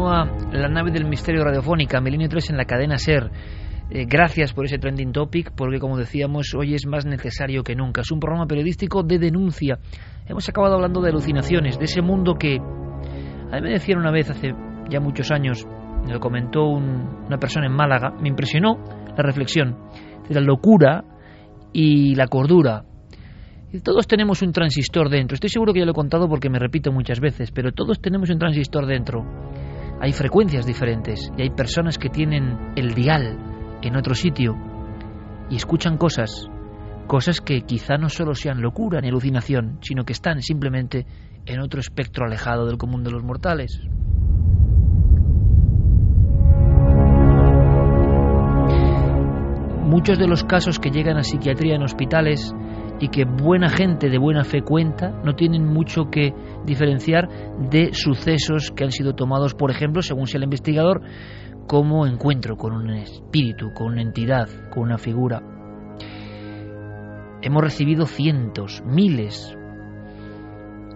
continúa la nave del misterio radiofónica, Milenio 3 en la cadena SER. Eh, gracias por ese trending topic, porque como decíamos, hoy es más necesario que nunca. Es un programa periodístico de denuncia. Hemos acabado hablando de alucinaciones, de ese mundo que a mí me decían una vez, hace ya muchos años, me lo comentó una persona en Málaga, me impresionó la reflexión de la locura y la cordura. Y todos tenemos un transistor dentro. Estoy seguro que ya lo he contado porque me repito muchas veces, pero todos tenemos un transistor dentro. Hay frecuencias diferentes y hay personas que tienen el dial en otro sitio y escuchan cosas, cosas que quizá no solo sean locura ni alucinación, sino que están simplemente en otro espectro alejado del común de los mortales. Muchos de los casos que llegan a psiquiatría en hospitales y que buena gente de buena fe cuenta no tienen mucho que diferenciar de sucesos que han sido tomados, por ejemplo, según sea el investigador, como encuentro con un espíritu, con una entidad, con una figura. Hemos recibido cientos, miles,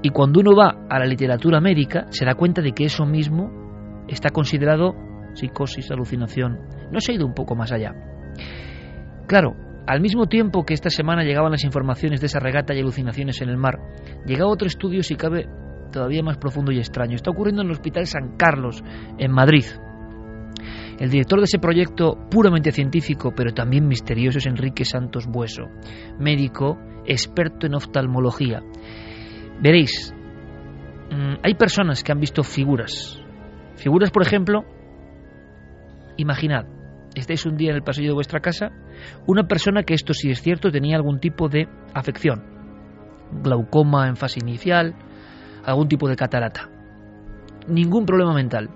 y cuando uno va a la literatura médica, se da cuenta de que eso mismo está considerado psicosis, alucinación. No se ha ido un poco más allá. Claro, al mismo tiempo que esta semana llegaban las informaciones de esa regata y alucinaciones en el mar, llegaba otro estudio, si cabe, todavía más profundo y extraño. Está ocurriendo en el Hospital San Carlos, en Madrid. El director de ese proyecto puramente científico, pero también misterioso, es Enrique Santos Bueso, médico, experto en oftalmología. Veréis, mm, hay personas que han visto figuras. Figuras, por ejemplo, imaginad, estáis un día en el pasillo de vuestra casa, una persona que esto sí es cierto tenía algún tipo de afección, glaucoma en fase inicial, algún tipo de catarata. Ningún problema mental.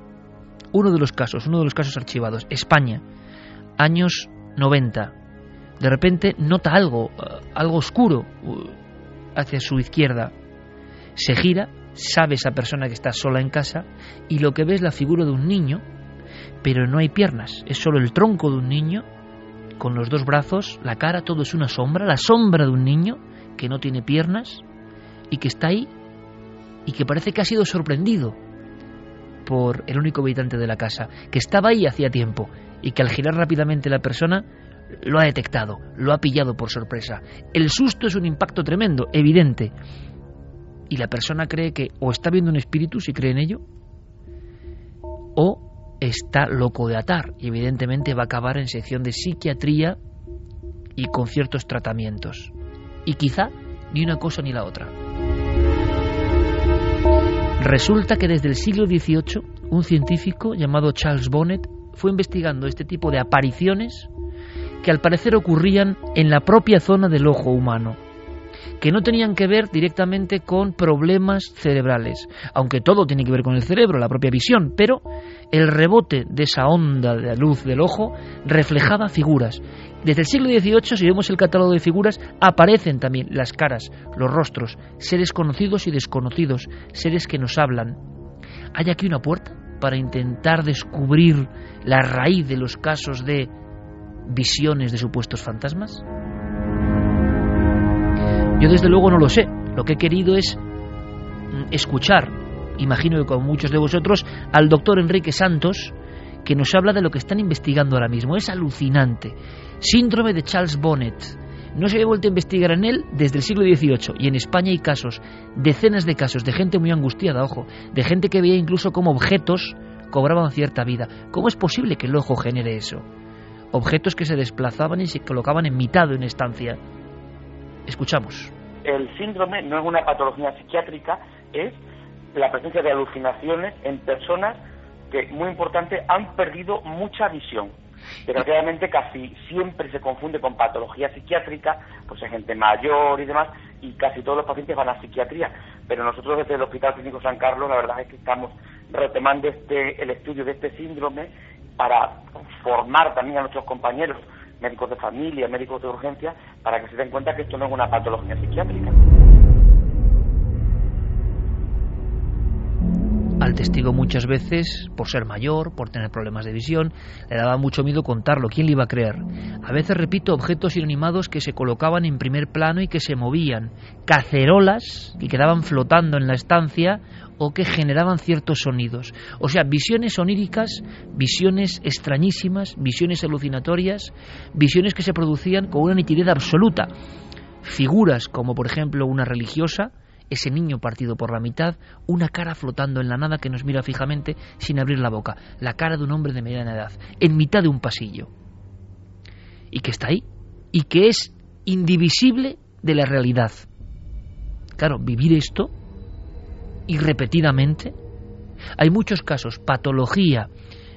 Uno de los casos, uno de los casos archivados, España, años 90. De repente nota algo, eh, algo oscuro uh, hacia su izquierda, se gira, sabe esa persona que está sola en casa y lo que ve es la figura de un niño, pero no hay piernas, es solo el tronco de un niño con los dos brazos, la cara, todo es una sombra, la sombra de un niño que no tiene piernas y que está ahí y que parece que ha sido sorprendido por el único habitante de la casa, que estaba ahí hacía tiempo y que al girar rápidamente la persona lo ha detectado, lo ha pillado por sorpresa. El susto es un impacto tremendo, evidente, y la persona cree que o está viendo un espíritu, si cree en ello, o está loco de atar y evidentemente va a acabar en sección de psiquiatría y con ciertos tratamientos. Y quizá ni una cosa ni la otra. Resulta que desde el siglo XVIII un científico llamado Charles Bonnet fue investigando este tipo de apariciones que al parecer ocurrían en la propia zona del ojo humano que no tenían que ver directamente con problemas cerebrales, aunque todo tiene que ver con el cerebro, la propia visión, pero el rebote de esa onda de luz del ojo reflejaba figuras. Desde el siglo XVIII, si vemos el catálogo de figuras, aparecen también las caras, los rostros, seres conocidos y desconocidos, seres que nos hablan. ¿Hay aquí una puerta para intentar descubrir la raíz de los casos de visiones de supuestos fantasmas? Yo desde luego no lo sé. Lo que he querido es mm, escuchar, imagino que como muchos de vosotros, al doctor Enrique Santos, que nos habla de lo que están investigando ahora mismo. Es alucinante. Síndrome de Charles Bonnet. No se había vuelto a investigar en él desde el siglo XVIII y en España hay casos, decenas de casos, de gente muy angustiada, ojo, de gente que veía incluso como objetos cobraban cierta vida. ¿Cómo es posible que el ojo genere eso? Objetos que se desplazaban y se colocaban en mitad de una estancia. Escuchamos. El síndrome no es una patología psiquiátrica, es la presencia de alucinaciones en personas que, muy importante, han perdido mucha visión. Desgraciadamente casi siempre se confunde con patología psiquiátrica, pues hay gente mayor y demás, y casi todos los pacientes van a psiquiatría. Pero nosotros desde el Hospital Clínico San Carlos, la verdad es que estamos retomando este, el estudio de este síndrome para formar también a nuestros compañeros médicos de familia, médicos de urgencia, para que se den cuenta que esto no es una patología psiquiátrica. al testigo muchas veces, por ser mayor, por tener problemas de visión, le daba mucho miedo contarlo. ¿Quién le iba a creer? A veces, repito, objetos inanimados que se colocaban en primer plano y que se movían. Cacerolas que quedaban flotando en la estancia o que generaban ciertos sonidos. O sea, visiones oníricas, visiones extrañísimas, visiones alucinatorias, visiones que se producían con una nitidez absoluta. Figuras como, por ejemplo, una religiosa, ese niño partido por la mitad, una cara flotando en la nada que nos mira fijamente sin abrir la boca, la cara de un hombre de mediana edad, en mitad de un pasillo. Y que está ahí, y que es indivisible de la realidad. Claro, vivir esto y repetidamente. Hay muchos casos, patología,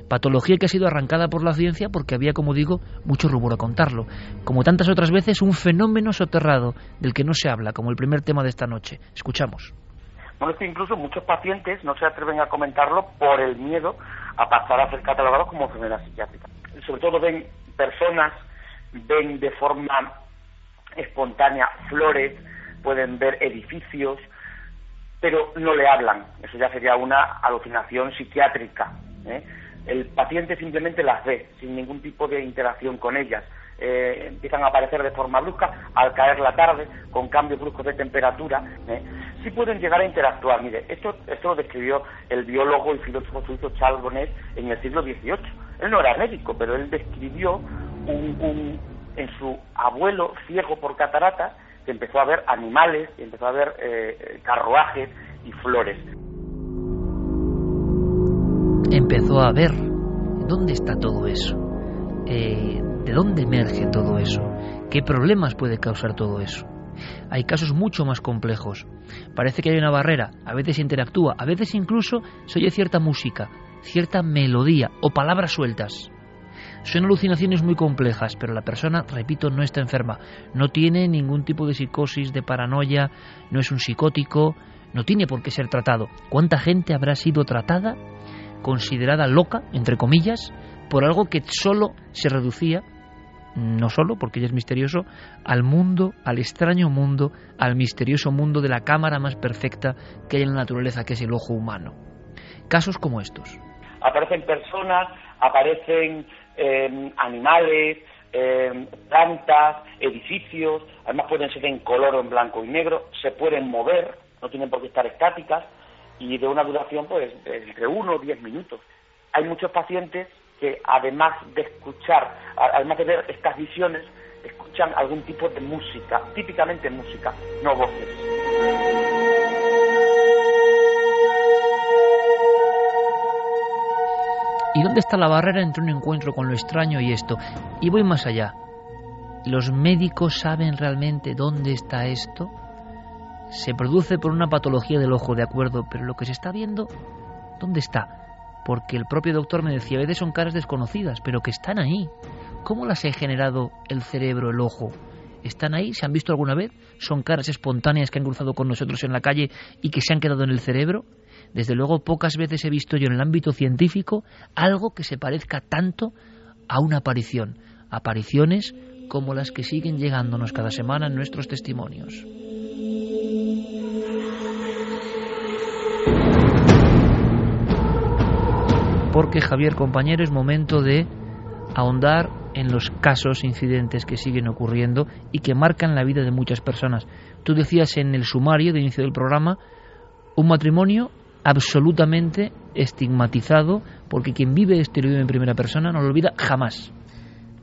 patología que ha sido arrancada por la ciencia porque había, como digo, mucho rubor a contarlo. Como tantas otras veces, un fenómeno soterrado del que no se habla, como el primer tema de esta noche. Escuchamos. Bueno, es que incluso muchos pacientes no se atreven a comentarlo por el miedo a pasar a ser catalogados como enfermedad psiquiátrica. Sobre todo ven personas, ven de forma espontánea flores, pueden ver edificios, pero no le hablan. Eso ya sería una alucinación psiquiátrica. ¿eh? El paciente simplemente las ve, sin ningún tipo de interacción con ellas. Eh, empiezan a aparecer de forma brusca al caer la tarde, con cambios bruscos de temperatura. ¿eh? Sí pueden llegar a interactuar. Mire, esto, esto lo describió el biólogo y filósofo suizo Charles Bonnet en el siglo XVIII. Él no era médico, pero él describió un, en su abuelo ciego por cataratas empezó a ver animales, empezó a ver eh, carruajes y flores. Empezó a ver dónde está todo eso, eh, de dónde emerge todo eso, qué problemas puede causar todo eso. Hay casos mucho más complejos. Parece que hay una barrera, a veces interactúa, a veces incluso se oye cierta música, cierta melodía o palabras sueltas. Son alucinaciones muy complejas, pero la persona, repito, no está enferma, no tiene ningún tipo de psicosis, de paranoia, no es un psicótico, no tiene por qué ser tratado. ¿Cuánta gente habrá sido tratada, considerada loca, entre comillas, por algo que solo se reducía, no solo porque ella es misterioso, al mundo, al extraño mundo, al misterioso mundo de la cámara más perfecta que hay en la naturaleza, que es el ojo humano? Casos como estos. Aparecen personas, aparecen Em, animales, em, plantas, edificios, además pueden ser en color o en blanco y negro, se pueden mover, no tienen por qué estar estáticas y de una duración pues entre uno o diez minutos. Hay muchos pacientes que además de escuchar, además de ver estas visiones, escuchan algún tipo de música, típicamente música, no voces. ¿Y dónde está la barrera entre un encuentro con lo extraño y esto? Y voy más allá. ¿Los médicos saben realmente dónde está esto? Se produce por una patología del ojo, de acuerdo, pero lo que se está viendo, ¿dónde está? Porque el propio doctor me decía, a veces son caras desconocidas, pero que están ahí. ¿Cómo las ha generado el cerebro, el ojo? ¿Están ahí? ¿Se han visto alguna vez? ¿Son caras espontáneas que han cruzado con nosotros en la calle y que se han quedado en el cerebro? Desde luego, pocas veces he visto yo en el ámbito científico algo que se parezca tanto a una aparición. Apariciones como las que siguen llegándonos cada semana en nuestros testimonios. Porque Javier, compañero, es momento de ahondar en los casos, incidentes que siguen ocurriendo y que marcan la vida de muchas personas. Tú decías en el sumario de inicio del programa, un matrimonio absolutamente estigmatizado porque quien vive este en primera persona no lo olvida jamás.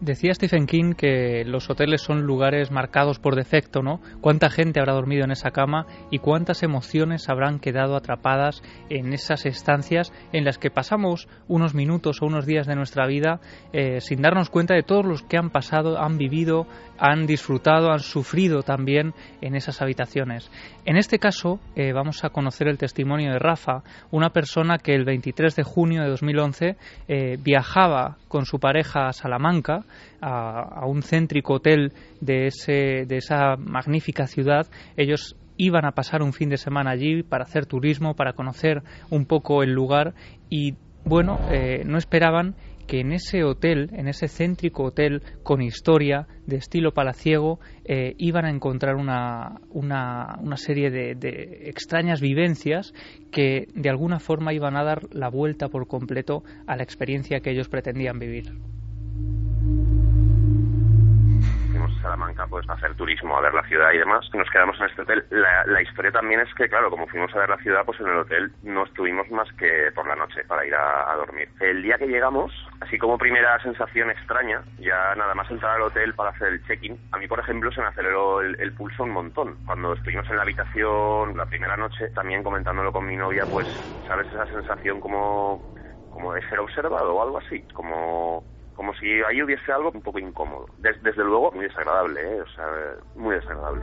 Decía Stephen King que los hoteles son lugares marcados por defecto, ¿no? ¿Cuánta gente habrá dormido en esa cama y cuántas emociones habrán quedado atrapadas en esas estancias en las que pasamos unos minutos o unos días de nuestra vida eh, sin darnos cuenta de todos los que han pasado, han vivido, han disfrutado, han sufrido también en esas habitaciones? En este caso eh, vamos a conocer el testimonio de Rafa, una persona que el 23 de junio de 2011 eh, viajaba con su pareja a Salamanca a, un céntrico hotel de, ese, de esa magnífica ciudad, ellos iban a pasar un fin de semana allí para hacer turismo, para conocer un poco el lugar y bueno, eh, no esperaban que en ese hotel, en ese céntrico hotel con historia de estilo palaciego, eh, iban a encontrar una, una, una serie de, de, extrañas vivencias que de alguna forma iban a dar la vuelta por completo a la experiencia que ellos pretendían vivir. Salamanca pues hacer turismo, a ver la ciudad y demás. Nos quedamos en este hotel. La, historia también es que, claro, como fuimos a ver la ciudad, pues en el hotel no estuvimos más que por la noche para ir a, a dormir. El día que llegamos, así como primera sensación extraña, ya nada más entrar al hotel para hacer el check-in, a mí, por ejemplo, se me aceleró el, el, pulso un montón. Cuando estuvimos en la habitación la primera noche, también comentándolo con mi novia, pues, ¿sabes? Esa sensación como, como de ser observado o algo así, como como si ahí hubiese algo un poco incómodo. Des, desde luego, muy desagradable, ¿eh? o sea, muy desagradable.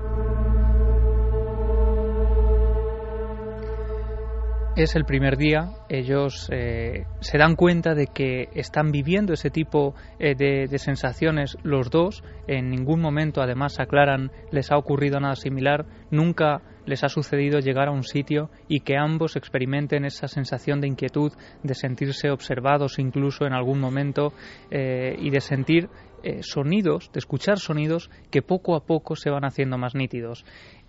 Es el primer día, ellos eh, se dan cuenta de que están viviendo ese tipo eh, de, de, sensaciones los dos, en ningún momento además aclaran les ha ocurrido nada similar, nunca les ha sucedido llegar a un sitio y que ambos experimenten esa sensación de inquietud, de sentirse observados incluso en algún momento eh, y de sentir eh, sonidos, de escuchar sonidos que poco a poco se van haciendo más nítidos.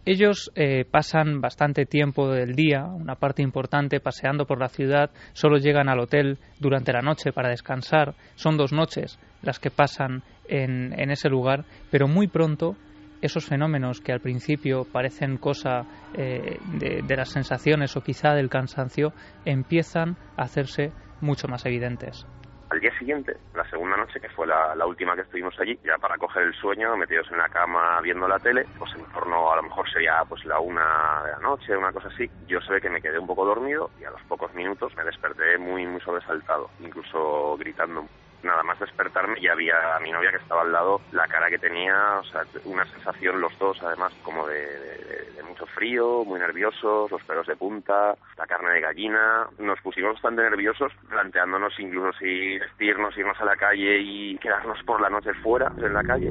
Ellos eh, pasan bastante tiempo del día, una parte importante, paseando por la ciudad, solo llegan al hotel durante la noche para descansar, son dos noches las que pasan en, en ese lugar, pero muy pronto esos fenómenos que al principio parecen cosa eh, de, las sensaciones o quizá del cansancio empiezan a hacerse mucho más evidentes. Al día siguiente, la segunda noche, que fue la, la, última que estuvimos allí, ya para coger el sueño, metidos en la cama viendo la tele, pues en torno a lo mejor sería pues la una de la noche, una cosa así, yo sé que me quedé un poco dormido y a los pocos minutos me desperté muy, muy sobresaltado, incluso gritando nada más despertarme ya había a mi novia que estaba al lado, la cara que tenía, o sea, una sensación los dos además como de, mucho frío, muy nerviosos, los pelos de punta, la carne de gallina, nos pusimos bastante nerviosos planteándonos incluso si vestirnos, irnos a la calle y quedarnos por la noche fuera, en la calle.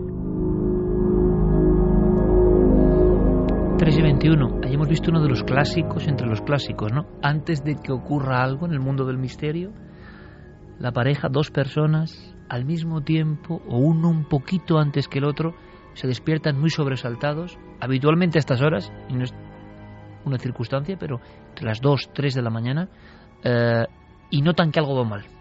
3 y 21. Ahí hemos visto uno de los clásicos entre los clásicos, ¿no? Antes de que ocurra algo en el mundo del misterio, la pareja, dos personas, al mismo tiempo, o uno un poquito antes que el otro, se despiertan muy sobresaltados, habitualmente a estas horas, y no es una circunstancia, pero entre las 2, 3 de la mañana, eh, y notan que algo va mal.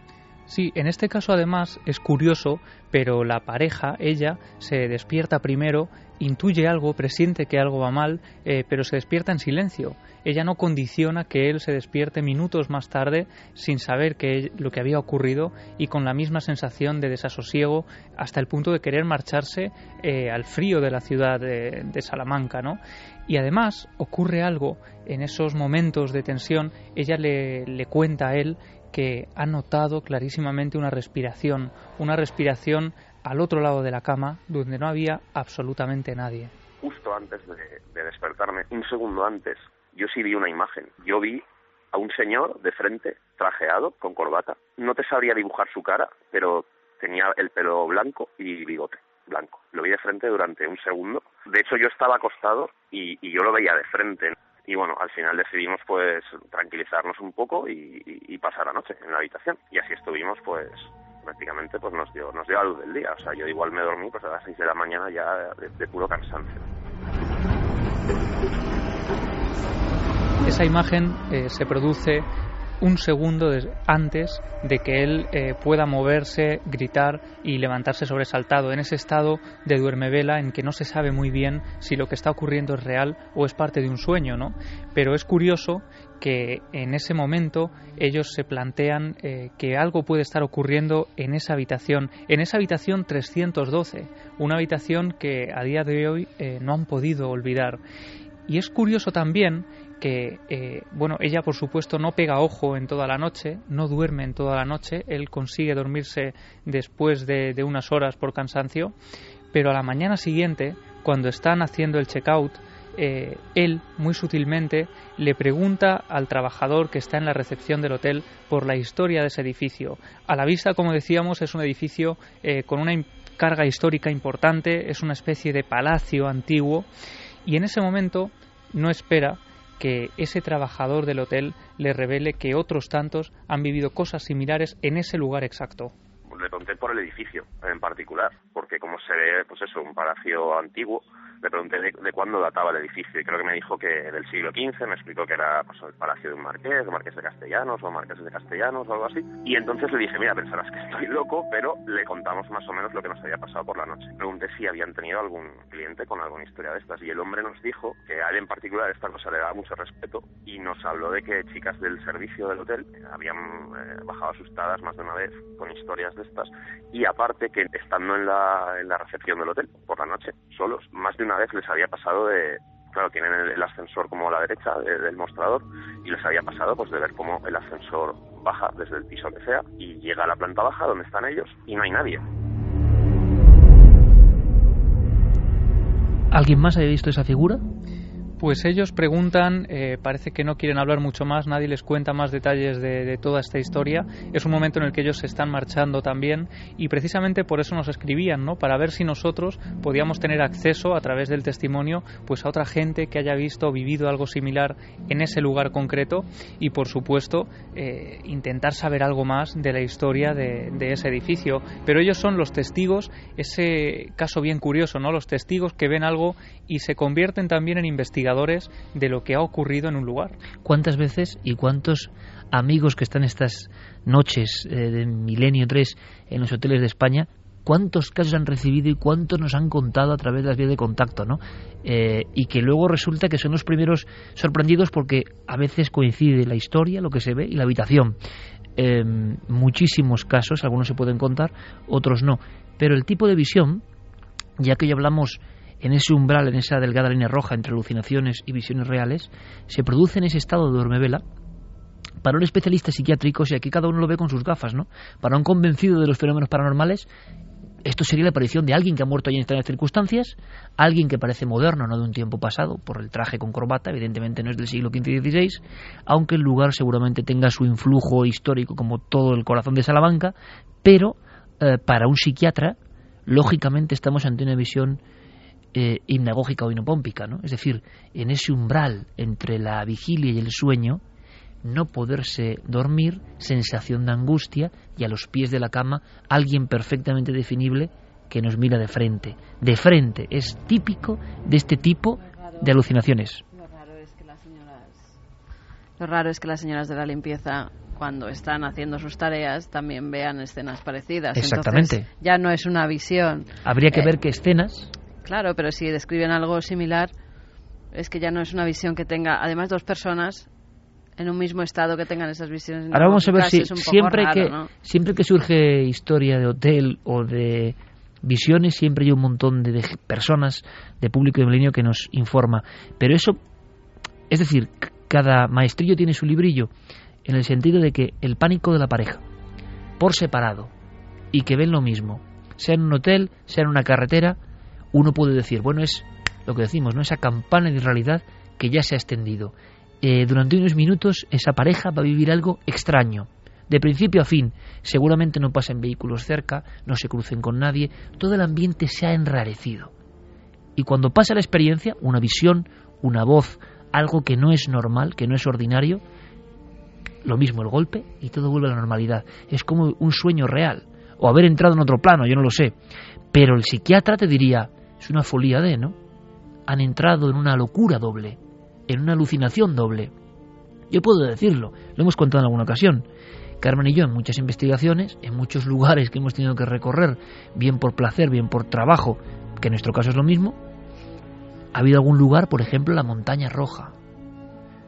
Sí, en este caso además es curioso, pero la pareja, ella, se despierta primero, intuye algo, presiente que algo va mal, eh, pero se despierta en silencio. Ella no condiciona que él se despierte minutos más tarde sin saber que lo que había ocurrido y con la misma sensación de desasosiego hasta el punto de querer marcharse eh, al frío de la ciudad de, de Salamanca, ¿no? Y además ocurre algo en esos momentos de tensión, ella le, le cuenta a él que ha notado clarísimamente una respiración, una respiración al otro lado de la cama donde no había absolutamente nadie. Justo antes de, de, despertarme, un segundo antes, yo sí vi una imagen. Yo vi a un señor de frente, trajeado, con corbata. No te sabría dibujar su cara, pero tenía el pelo blanco y bigote blanco. Lo vi de frente durante un segundo. De hecho, yo estaba acostado y, y yo lo veía de frente y bueno, al final decidimos pues tranquilizarnos un poco y, pasar la noche en la habitación y así estuvimos pues prácticamente pues nos dio nos dio la luz del día, o sea yo igual me dormí pues a las 6 de la mañana ya de, de puro cansancio. Esa imagen eh, se produce un segundo antes de que él eh, pueda moverse, gritar y levantarse sobresaltado, en ese estado de duermevela en que no se sabe muy bien si lo que está ocurriendo es real o es parte de un sueño, ¿no? Pero es curioso que en ese momento ellos se plantean eh, que algo puede estar ocurriendo en esa habitación, en esa habitación 312, una habitación que a día de hoy eh, no han podido olvidar. Y es curioso también que, eh, bueno, ella por supuesto no pega ojo en toda la noche, no duerme en toda la noche, él consigue dormirse después de, unas horas por cansancio, pero a la mañana siguiente, cuando están haciendo el check-out, eh, él muy sutilmente le pregunta al trabajador que está en la recepción del hotel por la historia de ese edificio. A la vista, como decíamos, es un edificio eh, con una carga histórica importante, es una especie de palacio antiguo y en ese momento no espera que ese trabajador del hotel le revele que otros tantos han vivido cosas similares en ese lugar exacto. le pregunté por el edificio en particular, porque como se ve, pues eso, un palacio antiguo, le pregunté de, cuándo databa el edificio y creo que me dijo que del siglo XV, me explicó que era pues, el palacio de un marqués, marqués de Castellanos o marqués de Castellanos o algo así. Y entonces le dije, mira, pensarás que estoy loco, pero le contamos más o menos lo que nos había pasado por la noche. Pregunté si habían tenido algún cliente con alguna historia de estas y el hombre nos dijo que a él en particular esta cosa le daba mucho respeto y nos habló de que chicas del servicio del hotel habían eh, bajado asustadas más de una vez con historias de estas y aparte que estando en la, en la recepción del hotel por la noche solos, más de una vez les había pasado de, claro, tienen el, ascensor como a la derecha del mostrador y les había pasado pues de ver cómo el ascensor baja desde el piso que sea y llega a la planta baja donde están ellos y no hay nadie. ¿Alguien más haya visto esa figura? Pues ellos preguntan, eh, parece que no quieren hablar mucho más, nadie les cuenta más detalles de, toda esta historia. Es un momento en el que ellos se están marchando también y precisamente por eso nos escribían, ¿no? Para ver si nosotros podíamos tener acceso a través del testimonio, pues a otra gente que haya visto o vivido algo similar en ese lugar concreto y, por supuesto, eh, intentar saber algo más de la historia de, de ese edificio. Pero ellos son los testigos, ese caso bien curioso, ¿no? Los testigos que ven algo y se convierten también en investigadores de lo que ha ocurrido en un lugar. ¿Cuántas veces y cuántos amigos que están estas noches eh, de Milenio 3 en los hoteles de España, cuántos casos han recibido y cuántos nos han contado a través de las vías de contacto, ¿no? Eh, y que luego resulta que son los primeros sorprendidos porque a veces coincide la historia, lo que se ve y la habitación. Em, muchísimos casos, algunos se pueden contar, otros no. Pero el tipo de visión, ya que ya hablamos en ese umbral, en esa delgada línea roja entre alucinaciones y visiones reales, se produce en ese estado de dormevela para un especialista psiquiátrico, y aquí cada uno lo ve con sus gafas, ¿no? Para un convencido de los fenómenos paranormales, esto sería la aparición de alguien que ha muerto allí en extrañas circunstancias, alguien que parece moderno, no de un tiempo pasado, por el traje con corbata, evidentemente no es del siglo XV y XVI, aunque el lugar seguramente tenga su influjo histórico como todo el corazón de Salamanca, pero eh, para un psiquiatra, lógicamente estamos ante una visión eh, hipnagógica o inopómpica, ¿no? Es decir, en ese umbral entre la vigilia y el sueño, no poderse dormir, sensación de angustia y a los pies de la cama alguien perfectamente definible que nos mira de frente. De frente, es típico de este tipo de alucinaciones. Lo raro es que las señoras, lo raro es que las señoras de la limpieza cuando están haciendo sus tareas también vean escenas parecidas. Exactamente. ya no es una visión. Habría que eh, ver qué escenas Claro, pero si describen algo similar, es que ya no es una visión que tenga, además, dos personas en un mismo estado que tengan esas visiones. Ahora vamos a ver si siempre que siempre que surge historia de hotel o de visiones, siempre hay un montón de, personas, de público de milenio que nos informa. Pero eso, es decir, cada maestrillo tiene su librillo, en el sentido de que el pánico de la pareja, por separado, y que ven lo mismo, sea en un hotel, sea en una carretera, uno puede decir, bueno, es lo que decimos, ¿no? Esa campana de realidad que ya se ha extendido. Eh, durante unos minutos esa pareja va a vivir algo extraño. De principio a fin, seguramente no pasen vehículos cerca, no se crucen con nadie, todo el ambiente se ha enrarecido. Y cuando pasa la experiencia, una visión, una voz, algo que no es normal, que no es ordinario, lo mismo el golpe y todo vuelve a la normalidad. Es como un sueño real, o haber entrado en otro plano, yo no lo sé. Pero el psiquiatra te diría, es una folía de, ¿no? Han entrado en una locura doble, en una alucinación doble. Yo puedo decirlo, lo hemos contado en alguna ocasión. Carmen y yo en muchas investigaciones, en muchos lugares que hemos tenido que recorrer, bien por placer, bien por trabajo, que en nuestro caso es lo mismo, ha habido algún lugar, por ejemplo, la montaña roja.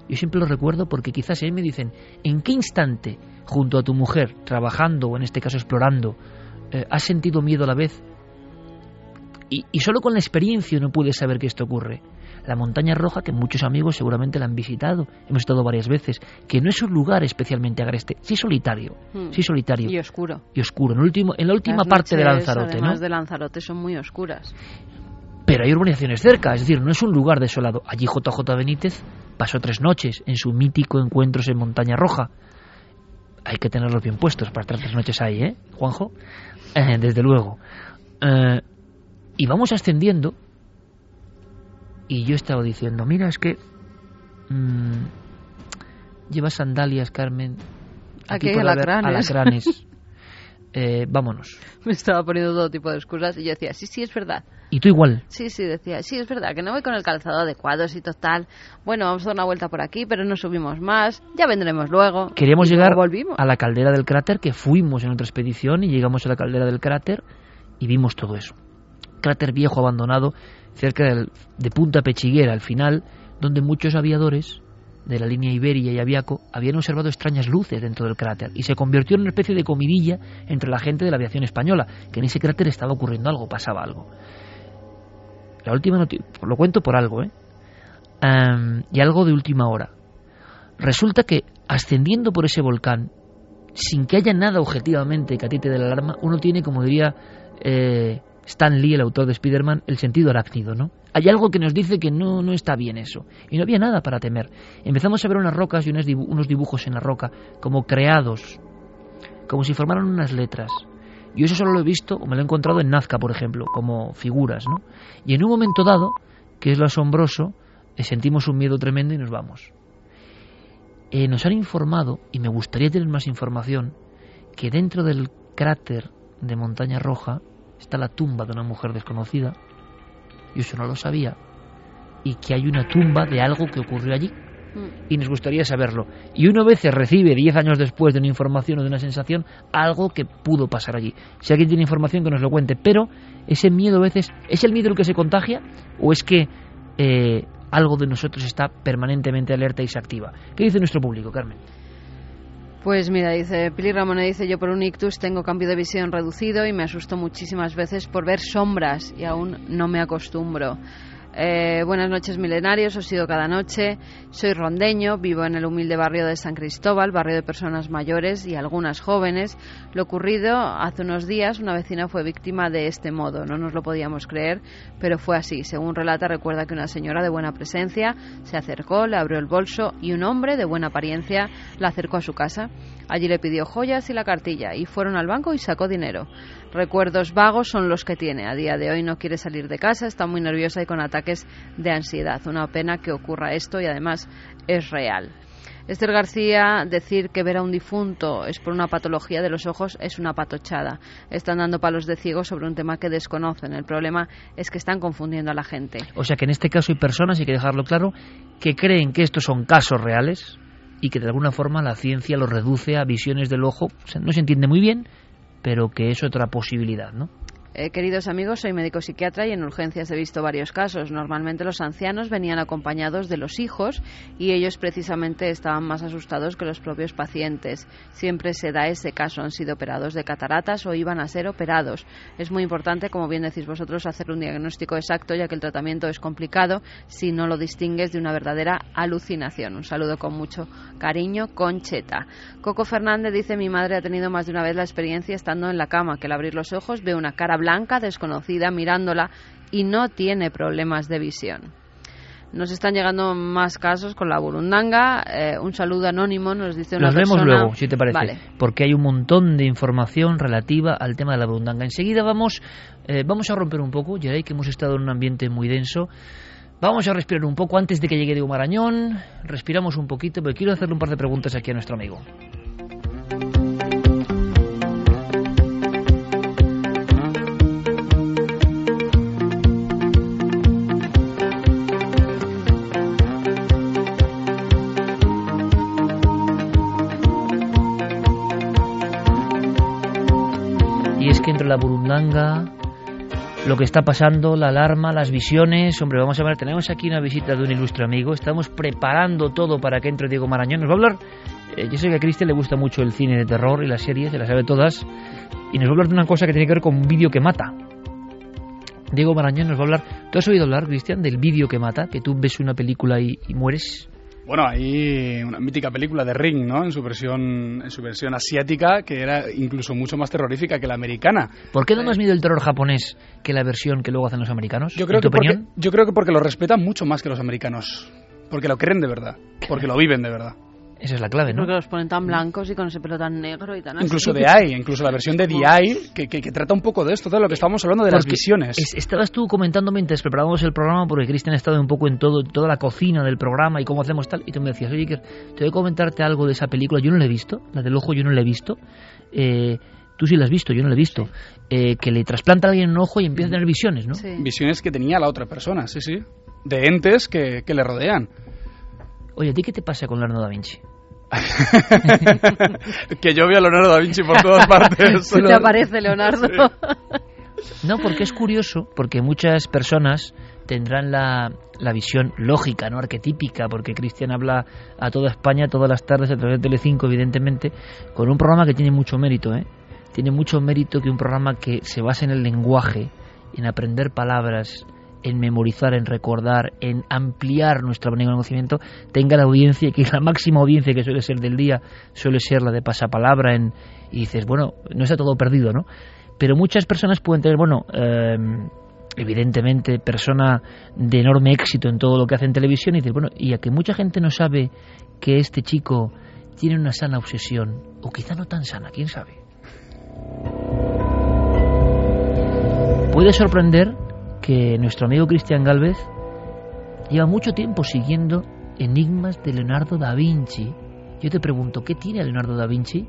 Yo siempre lo recuerdo porque quizás a mí me dicen, ¿en qué instante, junto a tu mujer, trabajando o en este caso explorando, eh, has sentido miedo a la vez y, solo con la experiencia uno puede saber que esto ocurre. La montaña roja, que muchos amigos seguramente la han visitado, hemos estado varias veces, que no es un lugar especialmente agreste, sí solitario, hmm. sí solitario. Y oscuro. Y oscuro, en, el último, en la última parte de Lanzarote, además de Lanzarote son muy oscuras. Pero hay urbanizaciones cerca, es decir, no es un lugar desolado. Allí JJ Benítez pasó tres noches en su mítico Encuentros en Montaña Roja. Hay que tenerlos bien puestos para estar tres noches ahí, ¿eh, Juanjo? Eh, desde luego. Eh, y vamos ascendiendo. Y yo estaba diciendo, mira, es que mmm, lleva sandalias, Carmen. Aquí, por alacranes. alacranes. eh, vámonos. Me estaba poniendo todo tipo de excusas y yo decía, sí, sí, es verdad. Y tú igual. Sí, sí, decía, sí, es verdad, que no voy con el calzado adecuado, y total. Bueno, vamos a dar una vuelta por aquí, pero no subimos más, ya vendremos luego. Queríamos llegar volvimos. a la caldera del cráter, que fuimos en otra expedición y llegamos a la caldera del cráter y vimos todo eso. Cráter viejo abandonado cerca de Punta Pechiguera, al final, donde muchos aviadores de la línea Iberia y Aviaco habían observado extrañas luces dentro del cráter y se convirtió en una especie de comidilla entre la gente de la aviación española, que en ese cráter estaba ocurriendo algo, pasaba algo. La última noticia, lo cuento por algo, ¿eh? Y algo de última hora. Resulta que ascendiendo por ese volcán, sin que haya nada objetivamente que a la alarma, uno tiene, como diría eh, Stan Lee, el autor de Spider-Man, el sentido arácnido, ¿no? Hay algo que nos dice que no, no está bien eso. Y no había nada para temer. Empezamos a ver unas rocas y unos dibujos en la roca, como creados, como si formaran unas letras. Yo eso solo lo he visto, o me lo he encontrado en Nazca, por ejemplo, como figuras, ¿no? Y en un momento dado, que es lo asombroso, sentimos un miedo tremendo y nos vamos. Eh, nos han informado, y me gustaría tener más información, que dentro del cráter de Montaña Roja está la tumba de una mujer desconocida, yo eso no lo sabía, y que hay una tumba de algo que ocurrió allí, Mm. y nos gustaría saberlo. Y uno a veces recibe, 10 años después de una información o de una sensación, algo que pudo pasar allí. Si alguien tiene información, que nos lo cuente, pero ese miedo a veces, ¿es el miedo el que se contagia? ¿O es que eh, algo de nosotros está permanentemente alerta y se activa? ¿Qué dice nuestro público, Carmen? Pues mira, dice Pili Ramona, dice yo por un ictus tengo cambio de visión reducido y me asusto muchísimas veces por ver sombras y aún no me acostumbro. Eh, buenas noches milenarios, os sigo cada noche. Soy rondeño, vivo en el humilde barrio de San Cristóbal, barrio de personas mayores y algunas jóvenes. Lo ocurrido hace unos días, una vecina fue víctima de este modo. No nos lo podíamos creer, pero fue así. Según relata, recuerda que una señora de buena presencia se acercó, le abrió el bolso y un hombre de buena apariencia la acercó a su casa. Allí le pidió joyas y la cartilla y fueron al banco y sacó dinero. Recuerdos vagos son los que tiene. A día de hoy no quiere salir de casa, está muy nerviosa y con ataques de ansiedad. Una pena que ocurra esto y además es real. Esther García, decir que ver a un difunto es por una patología de los ojos es una patochada. Están dando palos de ciego sobre un tema que desconocen. El problema es que están confundiendo a la gente. O sea que en este caso hay personas, hay que dejarlo claro, que creen que estos son casos reales y que de alguna forma la ciencia los reduce a visiones del ojo. No se entiende muy bien, pero que es otra posibilidad, ¿no? Eh, queridos amigos, soy médico psiquiatra y en urgencias he visto varios casos. Normalmente los ancianos venían acompañados de los hijos y ellos precisamente estaban más asustados que los propios pacientes. Siempre se da ese caso. Han sido operados de cataratas o iban a ser operados. Es muy importante, como bien decís vosotros, hacer un diagnóstico exacto ya que el tratamiento es complicado si no lo distingues de una verdadera alucinación. Un saludo con mucho cariño, Concheta. Coco Fernández dice mi madre ha tenido más de una vez la experiencia estando en la cama que al abrir los ojos ve una cara blanca desconocida mirándola y no tiene problemas de visión. Nos están llegando más casos con la burundanga. Eh, un saludo anónimo nos dice una Los vemos luego, si te parece, Vale. porque hay un montón de información relativa al tema de la burundanga. Enseguida vamos, eh, vamos a romper un poco, ya que hemos estado en un ambiente muy denso. Vamos a respirar un poco antes de que llegue Diego Marañón. Respiramos un poquito, porque quiero hacerle un par de preguntas aquí a nuestro amigo. Y es que entre la burundanga, lo que está pasando, la alarma, las visiones. Hombre, vamos a ver, tenemos aquí una visita de un ilustre amigo. Estamos preparando todo para que entre Diego Marañón. Nos va a hablar. eh, yo sé que a Cristian le gusta mucho el cine de terror y las series, se las sabe todas. Y nos va a hablar de una cosa que tiene que ver con un vídeo que mata. Diego Marañón nos va a hablar. ¿Tú has oído hablar, Cristian, del vídeo que mata? Que tú ves una película y, y mueres. Bueno, hay una mítica película de Ring, ¿no? En su versión, en su versión asiática, que era incluso mucho más terrorífica que la americana. ¿Por qué da más miedo el terror japonés que la versión que luego hacen los americanos? Yo creo, ¿En tu que porque, opinión? yo creo que porque lo respetan mucho más que los americanos. Porque lo creen de verdad. Porque lo viven de verdad. Esa es la clave, ¿no? Porque los ponen tan blancos y con ese pelo tan negro y tan así. Incluso de AI, incluso la versión de The Eye, que, que, que trata un poco de esto, de lo que estábamos hablando de las visiones. es- estabas tú comentando mientras preparábamos el programa, porque Cristian ha estado un poco en todo, toda la cocina del programa y cómo hacemos tal, y tú me decías, oye, Iker, te voy a comentarte algo de esa película, yo no la he visto, la del ojo yo no la he visto, eh, tú sí lo has visto, yo no lo he visto, eh, que le trasplanta a alguien un ojo y empieza a tener visiones, ¿no? Sí. Visiones que tenía la otra persona, sí, sí. De entes que, que le rodean. Oye, ¿a ti qué te pasa con Leonardo da Vinci? que yo veo a Leonardo da Vinci por todas partes. Te aparece, Leonardo. No, porque es curioso, porque muchas personas tendrán la, la visión lógica, no arquetípica, porque Cristian habla a toda España todas las tardes a través de Telecinco, evidentemente, con un programa que tiene mucho mérito, ¿eh? Tiene mucho mérito que un programa que se basa en el lenguaje, en aprender palabras, en memorizar, en recordar, en ampliar nuestro abanico de conocimiento, tenga la audiencia, que la máxima audiencia que suele ser del día suele ser la de pasapalabra, en, y dices, bueno, no está todo perdido, ¿no? Pero muchas personas pueden tener, bueno, eh, evidentemente, persona de enorme éxito en todo lo que hace en televisión, y dices, bueno, y a que mucha gente no sabe que este chico tiene una sana obsesión, o quizá no tan sana, quién sabe. Puede sorprender que nuestro amigo Cristian Galvez lleva mucho tiempo siguiendo enigmas de Leonardo da Vinci. Yo te pregunto, ¿qué tiene Leonardo da Vinci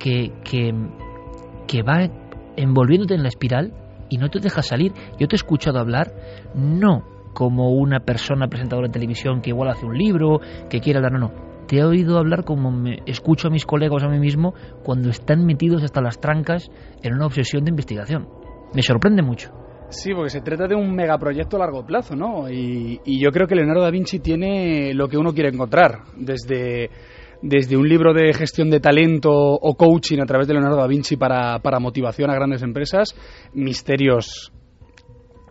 que, que, va envolviéndote en la espiral y no te deja salir? Yo te he escuchado hablar, no como una persona presentadora de televisión que igual hace un libro, que quiere hablar, no, no. Te he oído hablar como me escucho a mis colegas a mí mismo cuando están metidos hasta las trancas en una obsesión de investigación. Me sorprende mucho. Sí, porque se trata de un megaproyecto a largo plazo, ¿no? Y, y, yo creo que Leonardo da Vinci tiene lo que uno quiere encontrar, desde, desde un libro de gestión de talento o coaching a través de Leonardo da Vinci para, para motivación a grandes empresas, misterios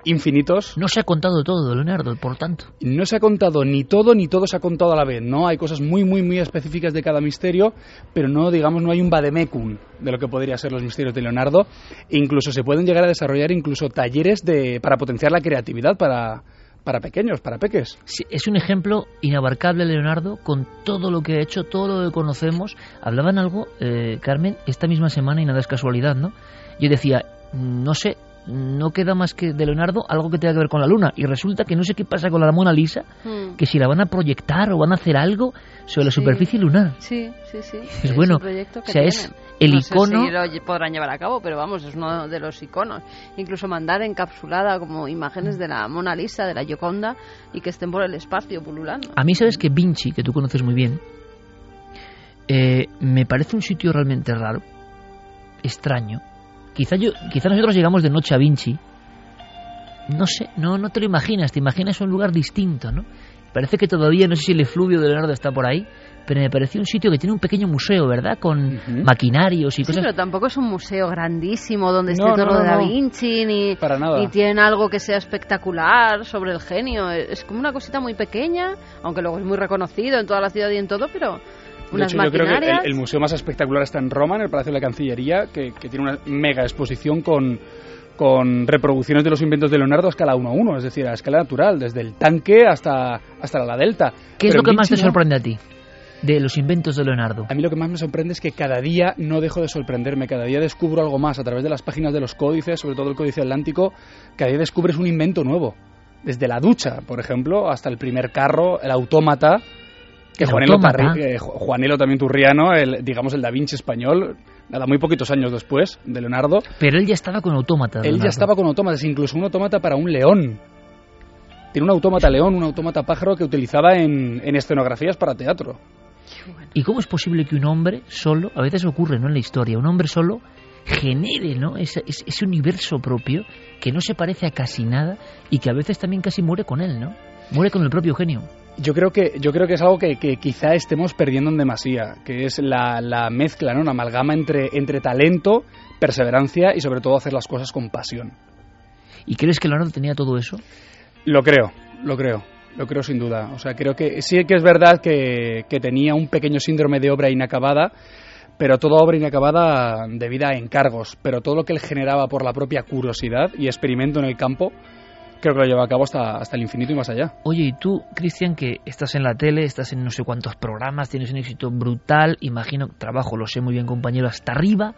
infinitos. No se ha contado todo, Leonardo, por tanto. No se ha contado ni todo ni todo se ha contado a la vez, ¿no? Hay cosas muy, muy, muy específicas de cada misterio, pero no, digamos, no hay un vademecum de lo que podría ser los misterios de Leonardo. E incluso se pueden llegar a desarrollar incluso talleres de, para potenciar la creatividad para, para pequeños, para peques. Sí, es un ejemplo inabarcable, Leonardo, con todo lo que ha hecho, todo lo que conocemos. Hablaban algo, eh, Carmen, esta misma semana, y nada es casualidad, ¿no? Yo decía, no sé, no queda más que de Leonardo algo que tenga que ver con la luna. Y resulta que no sé qué pasa con la Mona Lisa, Hmm. que si la van a proyectar o van a hacer algo sobre la superficie lunar. Sí, sí, sí. Es bueno, o sea, es el No sé icono- si lo podrán llevar a cabo, pero vamos, es uno de los iconos. Incluso mandar encapsulada como imágenes de la Mona Lisa, de la Gioconda, y que estén por el espacio pululando. A mí sabes que Vinci, que tú conoces muy bien, eh, me parece un sitio realmente raro, extraño. Quizá yo, quizá nosotros llegamos de noche a Vinci. No sé, no, no te lo imaginas, te imaginas un lugar distinto, ¿no? Parece que todavía, no sé si el efluvio de Leonardo está por ahí, pero me pareció un sitio que tiene un pequeño museo, ¿verdad? Con maquinarios y Sí, cosas. pero tampoco es un museo grandísimo donde esté No, todo no, lo de no, Da. Vinci, ni, Para nada. ni tienen algo que sea espectacular sobre el genio. Es como una cosita muy pequeña, aunque luego es muy reconocido en toda la ciudad y en todo, pero De hecho, yo creo que el, museo más espectacular está en Roma, en el Palacio de la Cancillería, que, que tiene una mega exposición con, con reproducciones de los inventos de Leonardo a escala 1 a 1, es decir, a escala natural, desde el tanque hasta, hasta la delta. ¿Qué es Pero lo que más te Vinci no. sorprende a ti de los inventos de Leonardo? A mí lo que más me sorprende es que cada día no dejo de sorprenderme, cada día descubro algo más a través de las páginas de los códices, sobre todo el códice atlántico, cada día descubres un invento nuevo. Desde la ducha, por ejemplo, hasta el primer carro, el autómata, que El Juanelo, autómata. Eh, también Turriano, el, digamos el Da Vinci español, nada, muy poquitos años después de Leonardo, Pero él ya estaba con autómatas. él Leonardo. ya estaba con autómatas, incluso un autómata para un león. Tiene un autómata león, un autómata pájaro que utilizaba en, en escenografías para teatro. ¿Y cómo es posible que un hombre solo, a veces ocurre ¿no? en la historia, un hombre solo genere ¿no? ese- ese universo propio que no se parece a casi nada y que a veces también casi muere con él, ¿no? Muere con el propio genio. Yo creo que, yo creo que es algo que, que quizá estemos perdiendo en demasía, que es la, la mezcla, ¿no? una amalgama entre, entre talento, perseverancia y sobre todo hacer las cosas con pasión. ¿Y crees que Leonardo tenía todo eso? Lo creo, lo creo, lo creo sin duda. O sea, creo que sí que es verdad que, que tenía un pequeño síndrome de obra inacabada, pero toda obra inacabada debida a encargos, pero todo lo que él generaba por la propia curiosidad y experimento en el campo, creo que lo lleva a cabo hasta, hasta el infinito y más allá. Oye, y tú, Cristian, que estás en la tele, estás en no sé cuántos programas, tienes un éxito brutal, imagino, trabajo, lo sé muy bien, compañero, hasta arriba.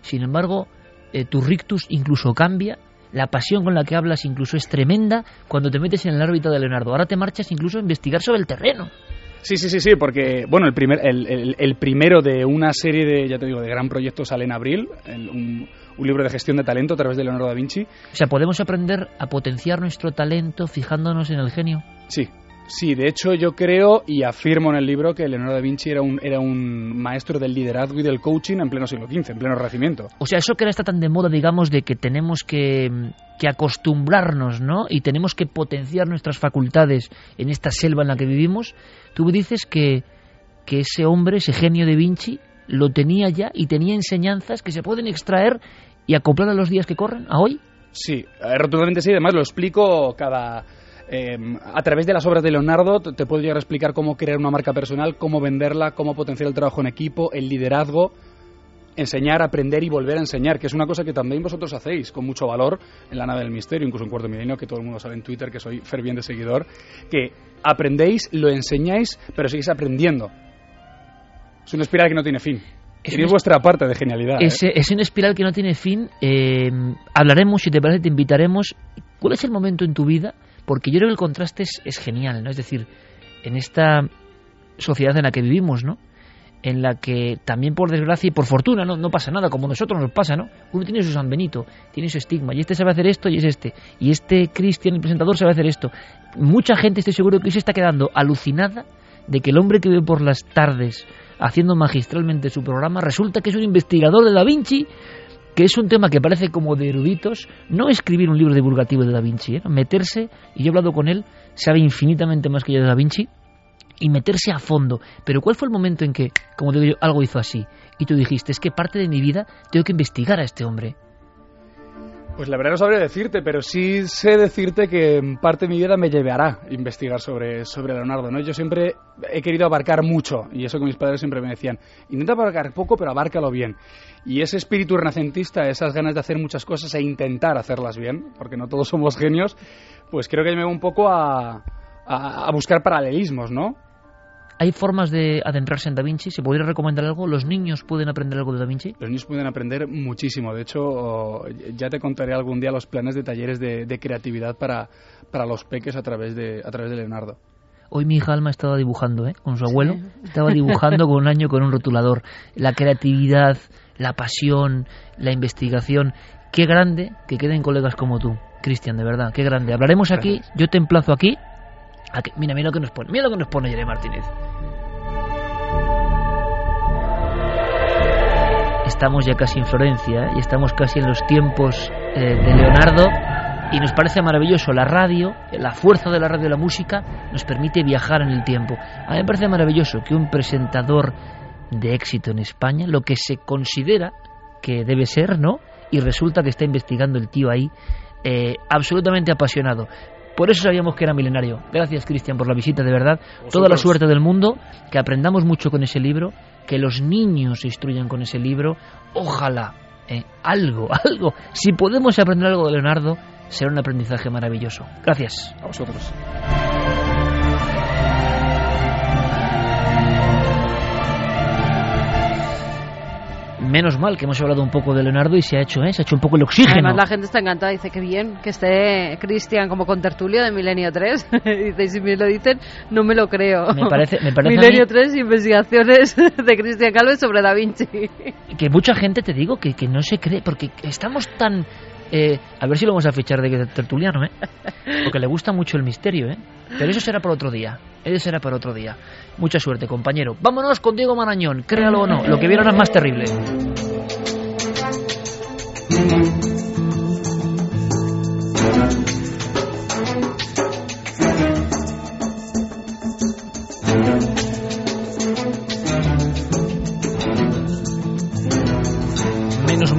Sin embargo, eh, tu rictus incluso cambia, la pasión con la que hablas incluso es tremenda cuando te metes en el órbita de Leonardo. Ahora te marchas incluso a investigar sobre el terreno. Sí, sí, sí, sí, porque, bueno, el, primer, el, el, el primero de una serie de, ya te digo, de gran proyecto sale en abril, el- un, un libro de gestión de talento a través de Leonardo da Vinci. O sea, podemos aprender a potenciar nuestro talento fijándonos en el genio. Sí, sí, de hecho yo creo y afirmo en el libro que Leonardo da Vinci era un, era un maestro del liderazgo y del coaching en pleno siglo XV, en pleno Renacimiento. O sea, eso que ahora está tan de moda, digamos, de que tenemos que, que acostumbrarnos, ¿no? Y tenemos que potenciar nuestras facultades en esta selva en la que vivimos. Tú dices que, que ese hombre, ese genio de Vinci, lo tenía ya y tenía enseñanzas que se pueden extraer y acoplar a los días que corren, a hoy. Sí, eh, rotundamente sí, además lo explico cada... eh, a través de las obras de Leonardo te te puedo llegar a explicar cómo crear una marca personal, cómo venderla, cómo potenciar el trabajo en equipo, el liderazgo, enseñar, aprender y volver a enseñar, que es una cosa que también vosotros hacéis con mucho valor en la nave del misterio, incluso en Cuarto Milenio, que todo el mundo sabe en Twitter que soy ferviente seguidor, que aprendéis, lo enseñáis, pero seguís aprendiendo. Es una espiral que no tiene fin. Es vuestra parte de genialidad. ¿eh? Es, es una espiral que no tiene fin. Eh, hablaremos, si te parece, te invitaremos. ¿Cuál es el momento en tu vida? Porque yo creo que el contraste es, es genial, ¿no? Es decir, en esta sociedad en la que vivimos, ¿no? En la que también por desgracia y por fortuna no, no pasa nada, como a nosotros nos pasa, ¿no? Uno tiene su San Benito, tiene su estigma, y este sabe hacer esto y es este, y este Cristian, el presentador, sabe hacer esto. Mucha gente, estoy seguro que hoy se está quedando alucinada de que el hombre que ve por las tardes haciendo magistralmente su programa resulta que es un investigador de Da Vinci, que es un tema que parece como de eruditos, no escribir un libro divulgativo de Da Vinci, ¿eh? meterse, y yo he hablado con él, sabe infinitamente más que yo de Da Vinci, y meterse a fondo. Pero ¿cuál fue el momento en que, como digo yo, algo hizo así? Y tú dijiste, es que parte de mi vida tengo que investigar a este hombre. Pues la verdad no sabría decirte, pero sí sé decirte que en parte de mi vida me llevará a investigar sobre, sobre Leonardo, ¿no? Yo siempre he querido abarcar mucho, y eso que mis padres siempre me decían, intenta abarcar poco, pero abárcalo bien. Y ese espíritu renacentista, esas ganas de hacer muchas cosas e intentar hacerlas bien, porque no todos somos genios, pues creo que me va un poco a, a buscar paralelismos, ¿no? ¿Hay formas de adentrarse en Da Vinci? ¿Se podría recomendar algo? ¿Los niños pueden aprender algo de Da Vinci? Los niños pueden aprender muchísimo. De hecho, ya te contaré algún día los planes de talleres de, de creatividad para, para los peques a través de, a través de Leonardo. Hoy mi hija Alma estaba dibujando, ¿eh? Con su abuelo. Estaba dibujando con un año con un rotulador. La creatividad, la pasión, la investigación. Qué grande que queden colegas como tú, Cristian, de verdad. Qué grande. Hablaremos aquí. Yo te emplazo aquí. Mira, mira lo que nos pone. Mira lo que nos pone Yere Martínez. Estamos ya casi en Florencia ¿eh? y estamos casi en los tiempos eh, de Leonardo y nos parece maravilloso la radio, la fuerza de la radio y la música nos permite viajar en el tiempo. A mí me parece maravilloso que un presentador de éxito en España, lo que se considera que debe ser, ¿no? Y resulta que está investigando el tío ahí, eh, absolutamente apasionado. Por eso sabíamos que era milenario. Gracias, Cristian, por la visita, de verdad. Toda la suerte del mundo, que aprendamos mucho con ese libro, que los niños se instruyan con ese libro. Ojalá, eh, algo, algo. Si podemos aprender algo de Leonardo, será un aprendizaje maravilloso. Gracias. A vosotros. Menos mal que hemos hablado un poco de Leonardo y se ha hecho, ¿eh? Se ha hecho un poco el oxígeno. Además, la gente está encantada. Dice que bien que esté Cristian como contertulio de Milenio 3. dice, y si me lo dicen, no me lo creo. Me parece- me parece a Milenio mí- 3, investigaciones de Cristian Calves sobre Da Vinci. que mucha gente te digo que, que no se cree porque estamos tan eh, a ver si lo vamos a fichar de tertuliano ¿eh? porque le gusta mucho el misterio ¿eh? pero eso será para otro día. Eso será para otro día. Mucha suerte compañero. Vámonos con Diego Marañón créalo o no. Lo que vieron es más terrible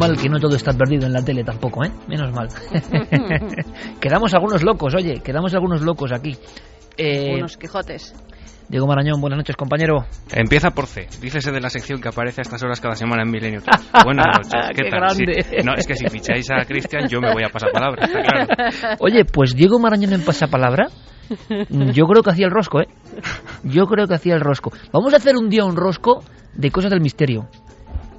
mal que no todo está perdido en la tele tampoco, ¿eh? Menos mal. quedamos algunos locos, oye, quedamos algunos locos aquí. Eh, Unos Quijotes. Diego Marañón, buenas noches, compañero. Empieza por C. Dícese de la sección que aparece a estas horas cada semana en Milenio 3. Buenas noches. ¿Qué, Qué tal? grande. Sí. No, es que si ficháis a Cristian, yo me voy a pasar palabra, está claro. Oye, pues Diego Marañón en pasapalabra, yo creo que hacía el rosco, ¿eh? Yo creo que hacía el rosco. Vamos a hacer un día un rosco de cosas del misterio.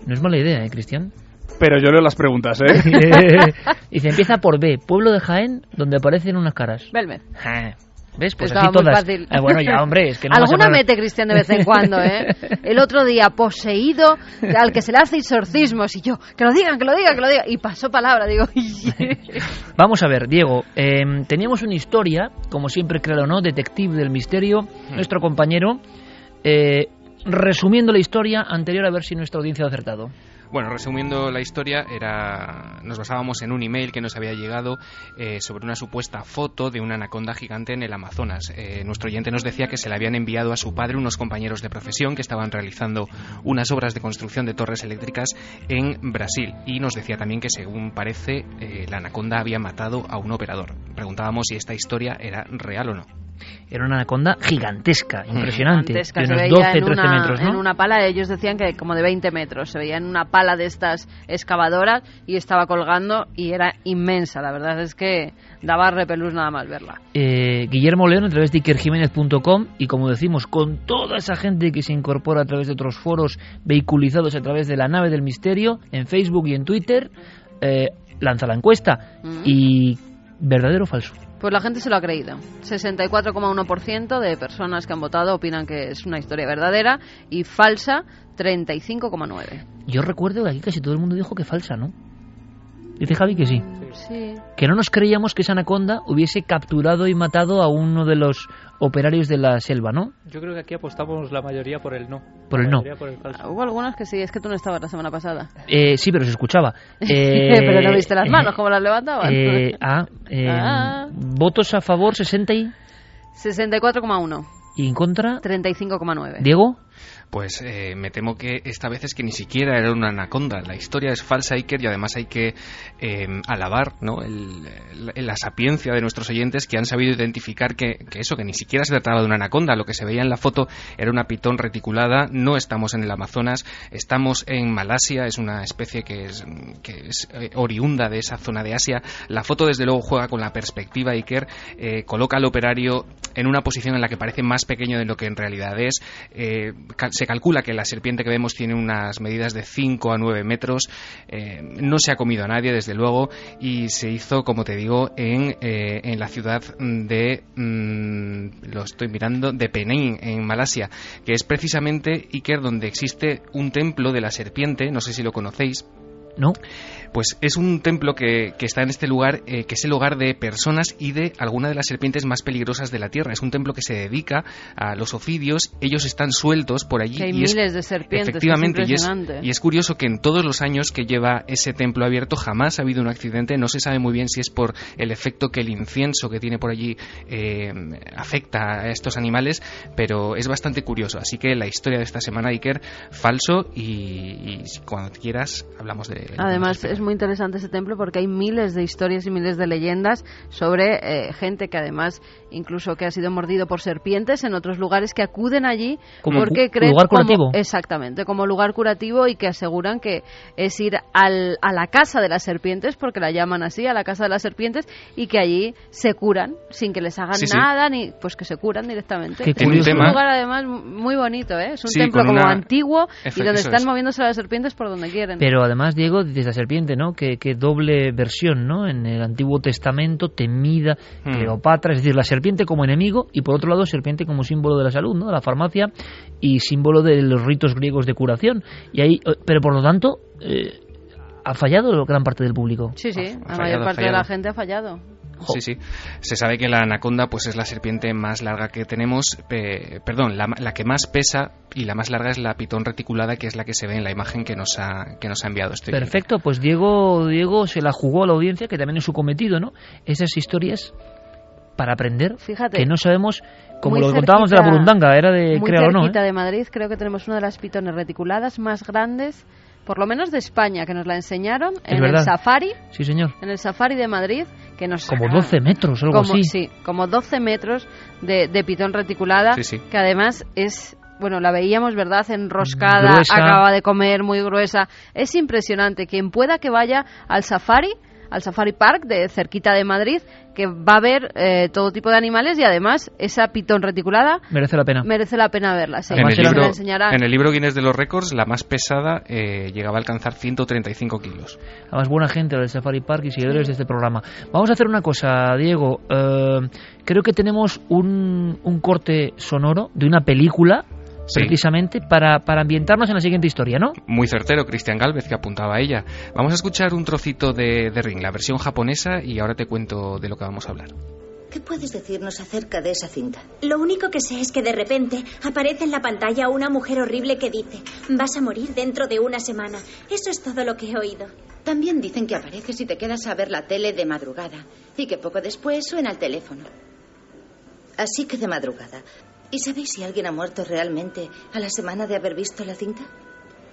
No es mala idea, ¿eh, Cristian? Pero yo leo las preguntas, ¿eh? Dice, empieza por B, pueblo de Jaén, donde aparecen unas caras. Belmed. Ja. ¿Ves? Pues Estaba así muy todas. fácil. Eh, bueno, ya, hombre, es que no vas a Alguna mete Cristian de vez en cuando, ¿eh? El otro día, poseído, al que se le hace exorcismos, y yo, que lo digan, que lo digan, que lo digan. Y pasó palabra, digo, Vamos a ver, Diego, eh, teníamos una historia, como siempre creo, ¿no? Detective del misterio, nuestro compañero, eh, resumiendo la historia anterior a ver si nuestra audiencia ha acertado. Bueno, resumiendo la historia, era nos basábamos en un email que nos había llegado eh, sobre una supuesta foto de una anaconda gigante en el Amazonas. Eh, nuestro oyente nos decía que se le habían enviado a su padre unos compañeros de profesión que estaban realizando unas obras de construcción de torres eléctricas en Brasil. Y nos decía también que, según parece, eh, la anaconda había matado a un operador. Preguntábamos si esta historia era real o no. Era una anaconda gigantesca, impresionante, gigantesca, de se unos veía 12, en 13 una, metros, ¿no? en una pala, ellos decían que como de 20 metros, se veía en una pala de estas excavadoras y estaba colgando y era inmensa, la verdad es que daba repelús nada más verla. eh, Guillermo León a través de ikerjiménez.com y como decimos, con toda esa gente que se incorpora a través de otros foros vehiculizados a través de la nave del misterio, en Facebook y en Twitter, eh, lanza la encuesta. Mm. Y verdadero o falso. Pues la gente se lo ha creído. 64,1% de personas que han votado opinan que es una historia verdadera y falsa 35,9%. Yo recuerdo que aquí casi todo el mundo dijo que falsa, ¿no? Dice Javi que sí. Sí. Que no nos creíamos que esa anaconda hubiese capturado y matado a uno de los operarios de la selva, ¿no? Yo creo que aquí apostamos la mayoría por el no. Por el no. mayoría por el falso. Hubo algunos que sí, es que tú no estabas la semana pasada. Eh, sí, pero se escuchaba. Eh, Pero no viste las eh, manos, como las levantaban. eh, ah, eh, Ah. votos a favor 60 y, 64,1. y en contra 35,9. Diego. Pues eh, me temo que esta vez es que ni siquiera era una anaconda. La historia es falsa, Iker, y además hay que eh, alabar ¿no? la sapiencia de nuestros oyentes que han sabido identificar que, que eso, que ni siquiera se trataba de una anaconda. Lo que se veía en la foto era una pitón reticulada. No estamos en el Amazonas, estamos en Malasia. Es una especie que es, que es eh, oriunda de esa zona de Asia. La foto, desde luego, juega con la perspectiva, Iker. eh, coloca al operario en una posición en la que parece más pequeño de lo que en realidad es. Se calcula que la serpiente que vemos tiene unas medidas de 5 a 9 metros. Eh, no se ha comido a nadie, desde luego, y se hizo, como te digo, en, eh, en la ciudad de. mm, lo estoy mirando, de Penang, en Malasia, que es precisamente Iker, donde existe un templo de la serpiente. No sé si lo conocéis. No. Pues es un templo que, que está en este lugar, eh, que es el hogar de personas y de alguna de las serpientes más peligrosas de la Tierra. Es un templo que se dedica a los ofidios. Ellos están sueltos por allí. Que hay y es- miles de serpientes, es Efectivamente, y, es, y es curioso que en todos los años que lleva ese templo abierto jamás ha habido un accidente. No se sabe muy bien si es por el efecto que el incienso que tiene por allí eh, afecta a estos animales, pero es bastante curioso. Así que la historia de esta semana, Iker, falso y, y cuando quieras hablamos de... de Además, más es muy interesante ese templo porque hay miles de historias y miles de leyendas sobre eh, gente que además, incluso que ha sido mordido por serpientes en otros lugares que acuden allí Como porque creen lugar como- curativo. exactamente, como lugar curativo y que aseguran que es ir al, a la casa de las serpientes, porque la llaman así, a la casa de las serpientes, y que allí se curan sin que les hagan Sí, sí. nada, ni pues que se curan directamente. Qué es un tema- lugar además muy bonito, ¿eh? es un Sí, templo como una- antiguo y donde están es. moviéndose las serpientes por donde quieren. Pero además, Diego, dices la serpiente, ¿no? Que, que doble versión, ¿no? En el Antiguo Testamento, temida, Hmm. Cleopatra, es decir, la serpiente como enemigo y por otro lado, serpiente como símbolo de la salud, ¿no? De la farmacia y símbolo de los ritos griegos de curación. Y ahí, eh, pero por lo tanto, eh, ha fallado gran parte del público. Sí, sí, Ha- ha la fallado, mayor parte de la gente ha fallado. Sí, sí. Se sabe que la anaconda pues es la serpiente más larga que tenemos, eh, perdón, la, la que más pesa y la más larga es la pitón reticulada, que es la que se ve en la imagen que nos ha, que nos ha enviado este. Perfecto, pues Diego, Diego se la jugó a la audiencia, que también es su cometido, ¿no? Esas historias para aprender, Fíjate, que no sabemos, como lo contábamos de la burundanga, era de Muy créalo o no. cerquita ¿eh? de Madrid, creo que tenemos una de las pitones reticuladas más grandes, por lo menos de España, que nos la enseñaron en verdad. el Safari, Sí, señor. en el Safari de Madrid, que nos Como sacaron- 12 metros, algo como, así. Sí, como 12 metros de, de pitón reticulada, Sí, sí. que además es, bueno, la veíamos, ¿verdad? Enroscada, Gruesa. acaba de comer, muy gruesa. Es impresionante. Quien pueda que vaya al safari al Safari Park de cerquita de Madrid, que va a ver eh, todo tipo de animales y además esa pitón reticulada Merece la pena. merece la pena verla. sí. En el, libro, en el libro Guinness de los Récords, la más pesada eh, llegaba a alcanzar 135 kilos. Además, buena gente del Safari Park y seguidores de este programa. Vamos a hacer una cosa, Diego. Eh, creo que tenemos un, un corte sonoro de una película, Sí. precisamente, para, para ambientarnos en la siguiente historia, ¿no? Muy certero, Cristian Galvez, que apuntaba a ella. Vamos a escuchar un trocito de, de Ring, la versión japonesa, y ahora te cuento de lo que vamos a hablar. ¿Qué puedes decirnos acerca de esa cinta? Lo único que sé es que de repente aparece en la pantalla una mujer horrible que dice, vas a morir dentro de una semana. Eso es todo lo que he oído. También dicen que apareces y te quedas a ver la tele de madrugada y que poco después suena el teléfono. Así que de madrugada. ¿Y sabéis si alguien ha muerto realmente a la semana de haber visto la cinta?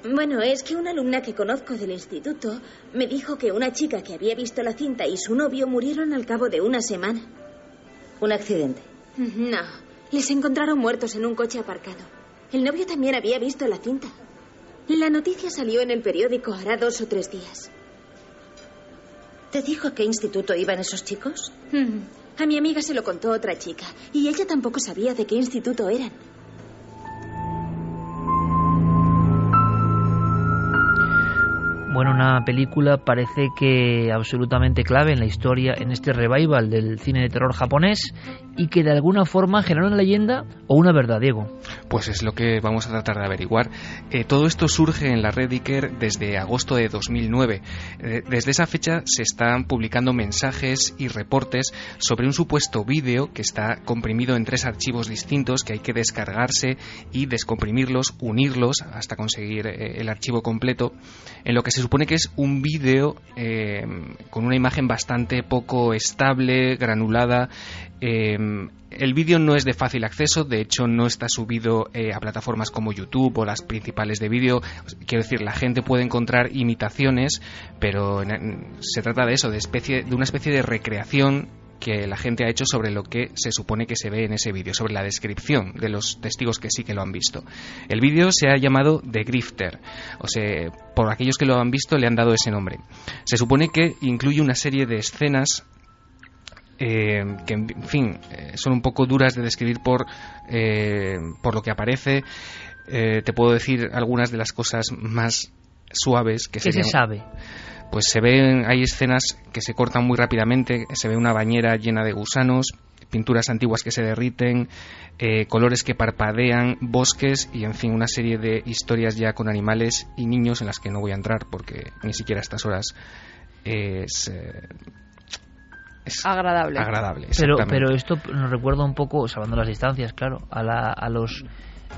Bueno, es que una alumna que conozco del instituto me dijo que una chica que había visto la cinta y su novio murieron al cabo de una semana. Un accidente. No, les encontraron muertos en un coche aparcado. El novio también había visto la cinta. La noticia salió en el periódico hará dos o tres días. ¿Te dijo a qué instituto iban esos chicos? Hmm. A mi amiga se lo contó otra chica y ella tampoco sabía de qué instituto eran. Bueno, una película parece que absolutamente clave en la historia, en este revival del cine de terror japonés y que de alguna forma generó una leyenda o una verdad, Diego. Pues es lo que vamos a tratar de averiguar. Eh, todo esto surge en la red Iker desde agosto de 2009. Eh, desde esa fecha se están publicando mensajes y reportes sobre un supuesto vídeo que está comprimido en tres archivos distintos que hay que descargarse y descomprimirlos, unirlos hasta conseguir eh, el archivo completo, en lo que se supone que es un vídeo eh, con una imagen bastante poco estable, granulada. Eh, el vídeo no es de fácil acceso, de hecho no está subido eh, a plataformas como YouTube o las principales de vídeo. Quiero decir, la gente puede encontrar imitaciones, pero en- se trata de eso, de, especie, de una especie de recreación que la gente ha hecho sobre lo que se supone que se ve en ese vídeo, sobre la descripción de los testigos que sí que lo han visto. El vídeo se ha llamado The Grifter, o sea, por aquellos que lo han visto le han dado ese nombre. Se supone que incluye una serie de escenas eh, que, en fin, eh, son un poco duras de describir por, eh, por lo que aparece. Eh, te puedo decir algunas de las cosas más suaves que ¿Qué se sabe? Pues se ven, hay escenas que se cortan muy rápidamente, se ve una bañera llena de gusanos, pinturas antiguas que se derriten, eh, colores que parpadean, bosques y en fin una serie de historias ya con animales y niños en las que no voy a entrar porque ni siquiera a estas horas es, eh, es Agradable. agradable. Pero, pero esto nos recuerda un poco, salvando las distancias, claro, a, la- a los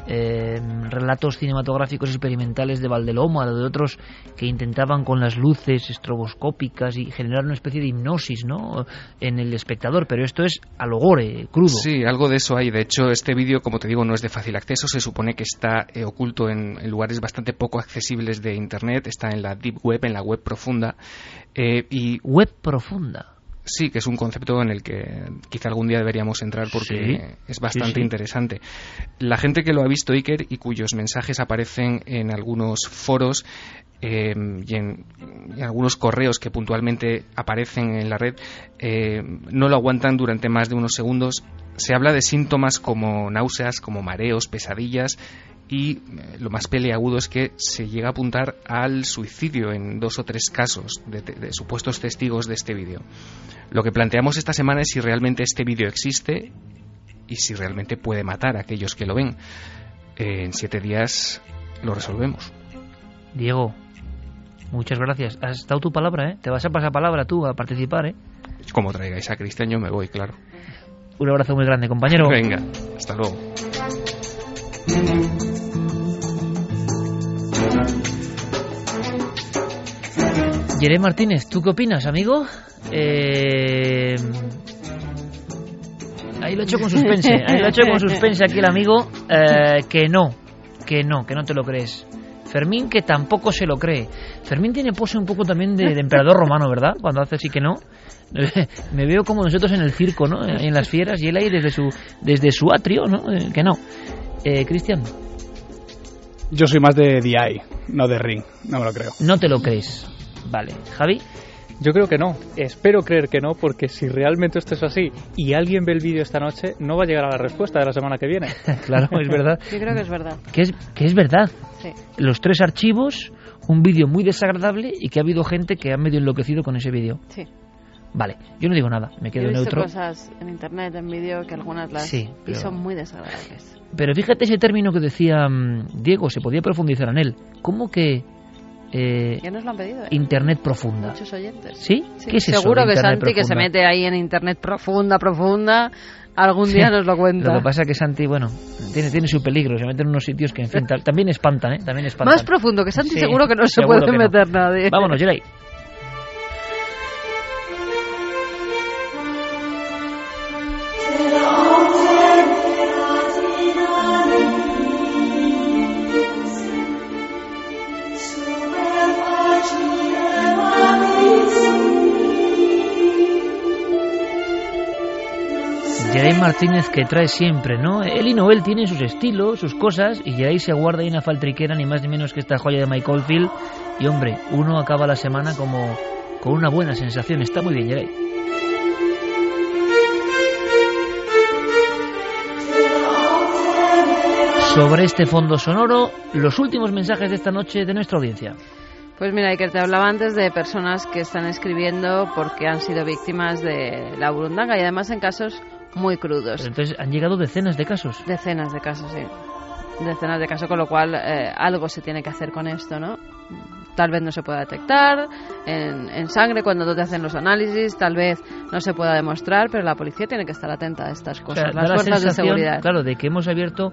eh, relatos cinematográficos experimentales de Valdeloma, de otros que intentaban con las luces estroboscópicas y generar una especie de hipnosis ¿no? en el espectador, pero esto es a lo gore, crudo. Sí, algo de eso hay. De hecho, este vídeo, como te digo, no es de fácil acceso. Se supone que está eh, oculto en, en lugares bastante poco accesibles de Internet. Está en la Deep Web, en la web profunda. Eh, y Web profunda. Sí, que es un concepto en el que quizá algún día deberíamos entrar porque Sí, es bastante sí, sí. interesante. La gente que lo ha visto Iker y cuyos mensajes aparecen en algunos foros eh, y, en, y en algunos correos que puntualmente aparecen en la red eh, no lo aguantan durante más de unos segundos. Se habla de síntomas como náuseas, como mareos, pesadillas y eh, lo más peleagudo es que se llega a apuntar al suicidio en dos o tres casos de, supuestos testigos de este vídeo. Lo que planteamos esta semana es si realmente este vídeo existe y si realmente puede matar a aquellos que lo ven. Eh, en siete días lo resolvemos. Diego, muchas gracias. Has dado tu palabra, ¿eh? Te vas a pasar palabra tú a participar, ¿eh? Como traigáis a Cristian, yo me voy, claro. Un abrazo muy grande, compañero. Venga, hasta luego. Yeré Martínez, ¿tú qué opinas, amigo? Eh... Ahí lo he hecho con suspense, ahí lo he hecho con suspense aquí el amigo, eh, que no, que no, que no te lo crees. Fermín que tampoco se lo cree. Fermín tiene pose un poco también de, de emperador romano, ¿verdad? Cuando hace así que no. Me veo como nosotros en el circo, ¿no? En las fieras y él ahí desde su, desde su atrio, ¿no? Eh, Que no. Eh, Cristian, Yo soy más de DI, no de Ring, no me lo creo. no te lo crees. Vale. Javi. Yo creo que no, espero creer que no, porque si realmente esto es así y alguien ve el vídeo esta noche, no va a llegar a la respuesta de la semana que viene. claro, es verdad. Yo creo que es verdad. Que es, que es verdad. Sí. Los tres archivos, un vídeo muy desagradable y que ha habido gente que ha medio enloquecido con ese vídeo. Sí. Vale, yo no digo nada, me Yo quedo he visto neutro. cosas en internet, en vídeo, que algunas las Sí, y pero- son muy desagradables. Pero fíjate ese término que decía mm, Diego, se podía profundizar en él. ¿Cómo que eh, Ya nos lo han pedido, ¿eh? Internet profunda? Muchos oyentes. ¿Sí? Sí, ¿Qué es eso? Seguro de que Santi, que se profunda? mete ahí en internet profunda, profunda, algún día Sí. nos lo cuenta. Lo que pasa es que Santi, bueno, tiene, tiene su peligro, se mete en unos sitios que, en fin, también espantan, ¿eh? También espantan. Más profundo que Santi, Sí, seguro que no se puede que no. meter nadie. Vámonos, Geray. Martínez que trae siempre, ¿no? Él y Noel tienen sus estilos, sus cosas, y Geray se guarda ahí una faltriquera, ni más ni menos que esta joya de Michael Field. Y hombre, uno acaba la semana como con una buena sensación. Está muy bien, Geray. Sobre este fondo sonoro, los últimos mensajes de esta noche de nuestra audiencia. Pues mira, Iker, te hablaba antes de personas que están escribiendo porque han sido víctimas de la burundanga y además en casos muy crudos. Pero entonces han llegado decenas de casos. Decenas de casos, sí. Decenas de casos, con lo cual eh, algo se tiene que hacer con esto, ¿no? Tal vez no se pueda detectar en, en sangre cuando no te hacen los análisis, tal vez no se pueda demostrar, pero la policía tiene que estar atenta a estas O cosas, da las la de seguridad. Claro, de que hemos abierto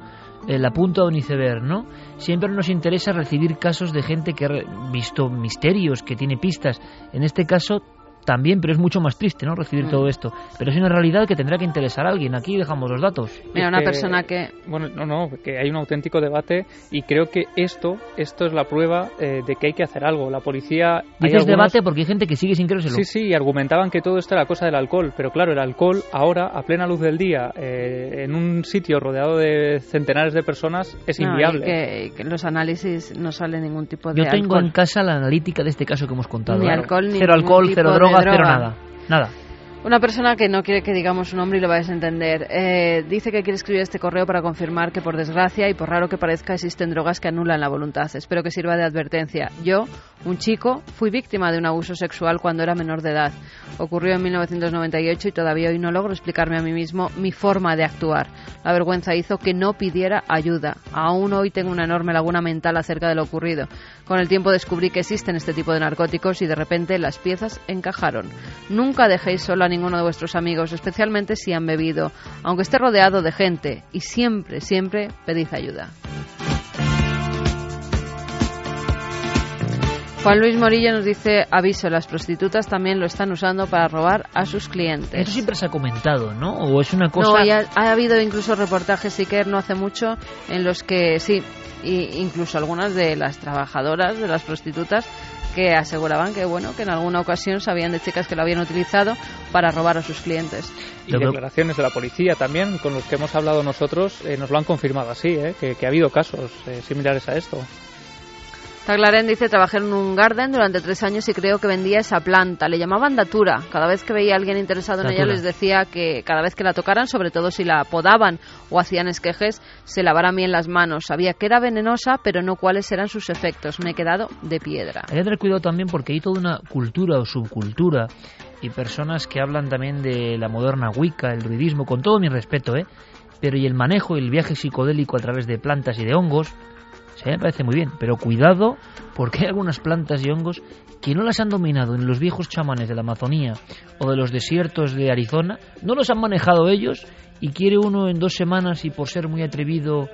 eh, la punta de un iceberg, ¿no? Siempre nos interesa recibir casos de gente que ha visto misterios, que tiene pistas. En este caso también, pero es mucho más triste, ¿no? Recibir Mm. todo esto. Pero es una realidad que tendrá que interesar a alguien. Aquí dejamos los datos. Mira, Es una que- persona que Bueno, no, no, que hay un auténtico debate y creo que esto, esto es la prueba eh, de que hay que hacer algo. La policía... Dices algunos- debate porque hay gente que sigue sin creérselo. Sí, sí, y argumentaban que todo esto era cosa del alcohol, pero claro, el alcohol ahora, a plena luz del día, eh, en un sitio rodeado de centenares de personas, es no, y inviable. que, y que los análisis no sale ningún tipo de Yo tengo alcohol. en casa la analítica de este caso que hemos contado. Ni ¿eh? alcohol, ni cero alcohol, cero de cero droga. nada. Nada. Una persona que no quiere que digamos su nombre y lo vais a entender. eh, dice que quiere escribir este correo para confirmar que, por desgracia y por raro que parezca, existen drogas que anulan la voluntad. Espero que sirva de advertencia. Yo, un chico, fui víctima de un abuso sexual cuando era menor de edad. Ocurrió en 1998 y todavía hoy no logro explicarme a mí mismo mi forma de actuar. La vergüenza hizo que no pidiera ayuda. Aún hoy tengo una enorme laguna mental acerca de lo ocurrido. Con el tiempo descubrí que existen este tipo de narcóticos y de repente las piezas encajaron. Nunca dejéis solo a ninguno de vuestros amigos, especialmente si han bebido, aunque esté rodeado de gente, y siempre, siempre pedid ayuda. Juan Luis Morillo nos dice, aviso, las prostitutas también lo están usando para robar a sus clientes. Eso siempre se ha comentado, ¿no? O es una cosa... No, y ha, ha habido incluso reportajes, Iker, no hace mucho, en los que sí, y incluso algunas de las trabajadoras, de las prostitutas, que aseguraban que bueno que en alguna ocasión sabían de chicas que lo habían utilizado para robar a sus clientes. Y declaraciones de la policía también, con los que hemos hablado nosotros, eh, nos lo han confirmado así, eh, que, que ha habido casos eh, similares a esto. Taglaren dice, trabajé en un garden durante tres años y creo que vendía esa planta. Le llamaban datura. Cada vez que veía a alguien interesado en ella les decía que cada vez que la tocaran, sobre todo si la podaban o hacían esquejes, se lavaran bien las manos. Sabía que era venenosa, pero no cuáles eran sus efectos. Me he quedado de piedra. Hay que tener cuidado también porque hay toda una cultura o subcultura y personas que hablan también de la moderna Wicca, el druidismo, con todo mi respeto, ¿eh? Pero y el manejo y el viaje psicodélico a través de plantas y de hongos, me parece muy bien, pero cuidado porque hay algunas plantas y hongos que no las han dominado en los viejos chamanes de la Amazonía o de los desiertos de Arizona, no los han manejado ellos y quiere uno en dos semanas y por ser muy atrevido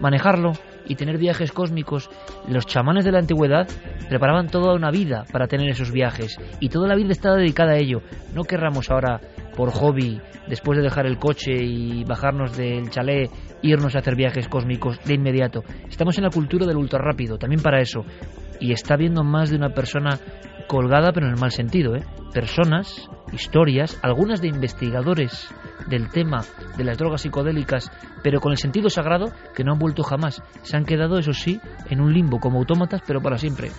manejarlo y tener viajes cósmicos. Los chamanes de la antigüedad preparaban toda una vida para tener esos viajes y toda la vida estaba dedicada a ello. No querramos ahora, por hobby, después de dejar el coche y bajarnos del chalet, irnos a hacer viajes cósmicos de inmediato. Estamos en la cultura del ultra rápido, también para eso. Y está viendo más de una persona colgada, pero en el mal sentido, ¿eh? Personas, historias, algunas de investigadores del tema de las drogas psicodélicas, pero con el sentido sagrado, que no han vuelto jamás. Se han quedado, eso sí, en un limbo como autómatas, pero para siempre.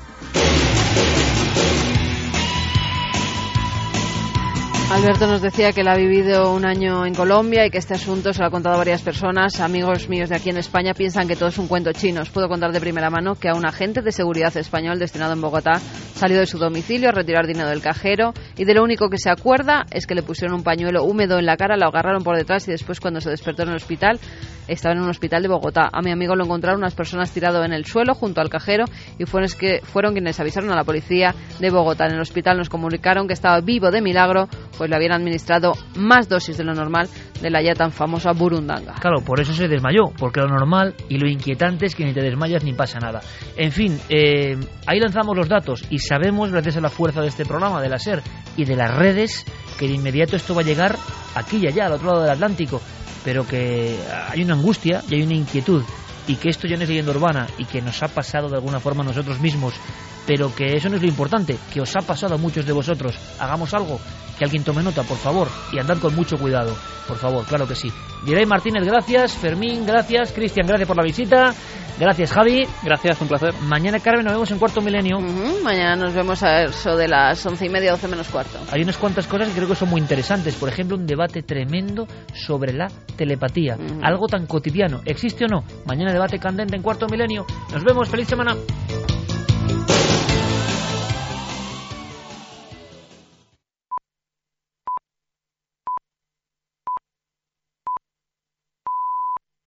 Alberto nos decía que él ha vivido un año en Colombia y que este asunto se lo ha contado a varias personas. Amigos míos de aquí en España piensan que todo es un cuento chino. Os puedo contar de primera mano que a un agente de seguridad español destinado en Bogotá salió de su domicilio a retirar dinero del cajero y de lo único que se acuerda es que le pusieron un pañuelo húmedo en la cara, lo agarraron por detrás y después cuando se despertó en el hospital estaba en un hospital de Bogotá. A mi amigo lo encontraron unas personas tirado en el suelo junto al cajero y fueron, que, fueron quienes avisaron a la policía de Bogotá. En el hospital nos comunicaron que estaba vivo de milagro, pues le habían administrado más dosis de lo normal de la ya tan famosa burundanga. Claro, por eso se desmayó, porque lo normal y lo inquietante es que ni te desmayas ni pasa nada. En fin, eh, ahí lanzamos los datos y sabemos, gracias a la fuerza de este programa, de la SER y de las redes, que de inmediato esto va a llegar aquí y allá, al otro lado del Atlántico pero que hay una angustia y hay una inquietud y que esto ya no es leyenda urbana y que nos ha pasado de alguna forma a nosotros mismos, pero que eso no es lo importante, que os ha pasado a muchos de vosotros. Hagamos algo, que alguien tome nota, por favor, y andad con mucho cuidado, por favor, claro que sí. Direi Martínez, gracias, Fermín, gracias, Cristian, gracias por la visita. Gracias, Javi. Gracias, un placer. Mañana, Carmen, nos vemos en Cuarto Milenio. Mañana nos vemos a eso de las once y media, doce menos cuarto. Hay unas cuantas cosas que creo que son muy interesantes. Por ejemplo, un debate tremendo sobre la telepatía. Algo tan cotidiano. ¿Existe o no? Mañana debate candente en Cuarto Milenio. Nos vemos. Feliz semana.